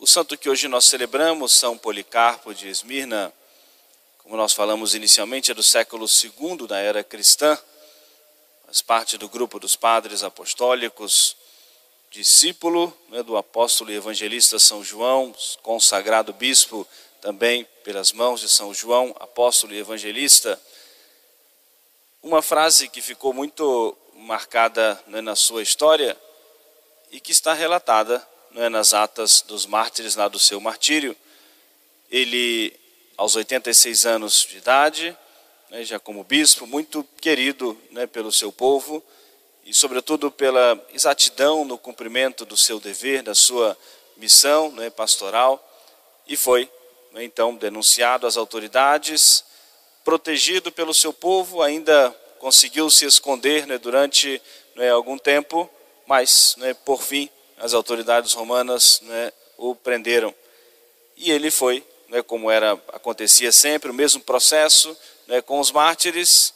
O santo que hoje nós celebramos, São Policarpo de Esmirna, como nós falamos inicialmente, é do século II da era cristã, faz parte do grupo dos padres apostólicos, discípulo né, do apóstolo e evangelista São João, consagrado bispo também pelas mãos de São João, apóstolo e evangelista. Uma frase que ficou muito marcada né, na sua história e que está relatada né, nas atas dos mártires lá do seu martírio. Ele, aos 86 anos de idade, né, já como bispo, muito querido né, pelo seu povo e, sobretudo, pela exatidão no cumprimento do seu dever, da sua missão né, pastoral, e foi né, então denunciado às autoridades, protegido pelo seu povo, ainda conseguiu se esconder né, durante algum tempo, mas por fim as autoridades romanas né, o prenderam. E ele foi, né, como era acontecia sempre, o mesmo processo né, com os mártires,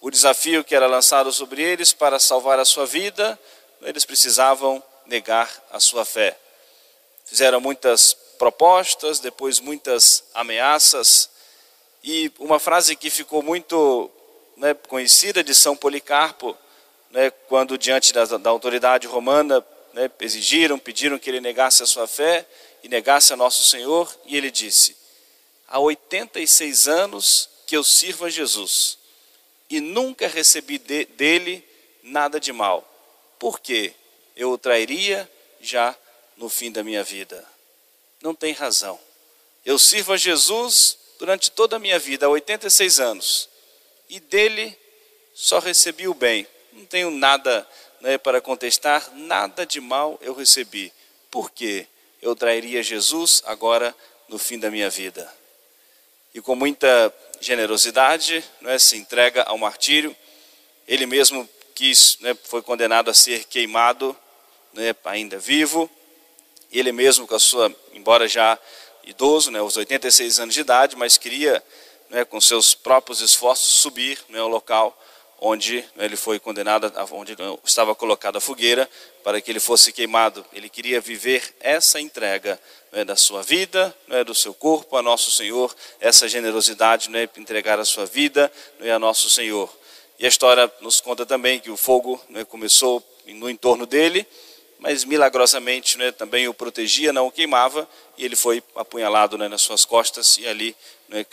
o desafio que era lançado sobre eles para salvar a sua vida, eles precisavam negar a sua fé. Fizeram muitas propostas, depois muitas ameaças, e uma frase que ficou muito né, conhecida de São Policarpo, né, quando diante da, da autoridade romana né, exigiram, pediram que ele negasse a sua fé e negasse a nosso Senhor, e ele disse: Há 86 anos que eu sirvo a Jesus e nunca recebi de, dele nada de mal. Por quê? Eu o trairia já no fim da minha vida. Não tem razão. Eu sirvo a Jesus durante toda a minha vida, há 86 anos, e dele só recebi o bem. Não tenho nada né, para contestar, nada de mal eu recebi. Por quê? Eu trairia Jesus agora no fim da minha vida. E com muita generosidade, né, se entrega ao martírio. Ele mesmo quis, né, foi condenado a ser queimado, né, ainda vivo. Ele mesmo, com a sua, embora já idoso, né, aos 86 anos de idade, mas queria, né, com seus próprios esforços, subir né, ao local onde ele foi condenado, onde estava colocada a fogueira, para que ele fosse queimado. Ele queria viver essa entrega né, da sua vida, né, do seu corpo a nosso Senhor, essa generosidade, né, entregar a sua vida né, a nosso Senhor. E a história nos conta também que o fogo né, começou no entorno dele, mas milagrosamente né, também o protegia, não o queimava, e ele foi apunhalado né, nas suas costas e ali né,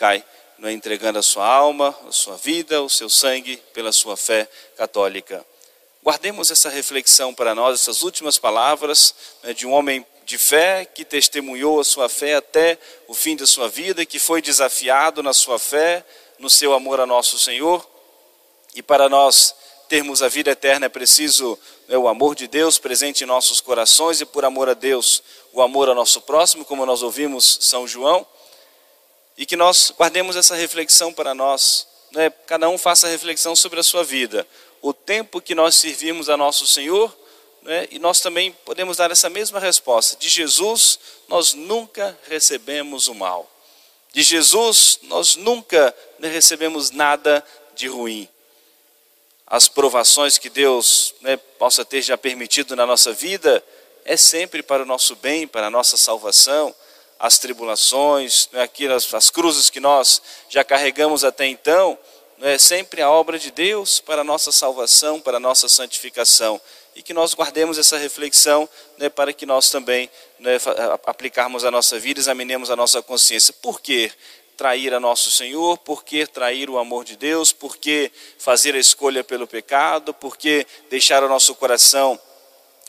cai é entregando a sua alma, a sua vida, o seu sangue pela sua fé católica. Guardemos essa reflexão para nós, essas últimas palavras né, de um homem de fé que testemunhou a sua fé até o fim da sua vida, que foi desafiado na sua fé, no seu amor a nosso Senhor. E para nós termos a vida eterna é preciso né, o amor de Deus presente em nossos corações e, por amor a Deus, o amor ao nosso próximo, como nós ouvimos São João e que nós guardemos essa reflexão para nós. Né? Cada um faça reflexão sobre a sua vida. O tempo que nós servimos a nosso Senhor, né? e nós também podemos dar essa mesma resposta. De Jesus, nós nunca recebemos o mal. De Jesus, nós nunca recebemos nada de ruim. As provações que Deus né, possa ter já permitido na nossa vida é sempre para o nosso bem, para a nossa salvação as tribulações, né, aquelas, as cruzes que nós já carregamos até então, é sempre a obra de Deus para a nossa salvação, para a nossa santificação. E que nós guardemos essa reflexão né, para que nós também né, aplicarmos a nossa vida, examinemos a nossa consciência. Por que trair a nosso Senhor? Por que trair o amor de Deus? Por que fazer a escolha pelo pecado? Por que deixar o nosso coração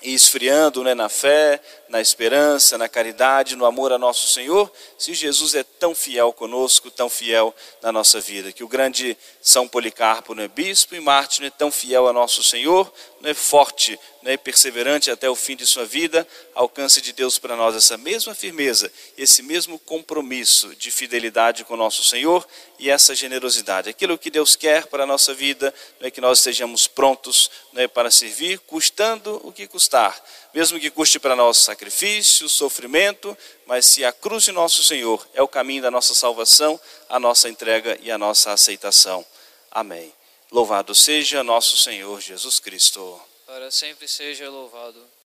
esfriando né, na fé, na esperança, na caridade, no amor a nosso Senhor, se Jesus é tão fiel conosco, tão fiel na nossa vida. Que o grande São Policarpo, né, bispo e mártir, é tão fiel a nosso Senhor, né, forte né, perseverante até o fim de sua vida, alcance de Deus para nós essa mesma firmeza, esse mesmo compromisso de fidelidade com nosso Senhor e essa generosidade. Aquilo que Deus quer para a nossa vida é que nós estejamos prontos né, para servir, custando o que custar, mesmo que custe para nós sacrifício, sofrimento, mas se a cruz de nosso Senhor é o caminho da nossa salvação, a nossa entrega e a nossa aceitação. Amém. Louvado seja nosso Senhor Jesus Cristo para sempre seja louvado.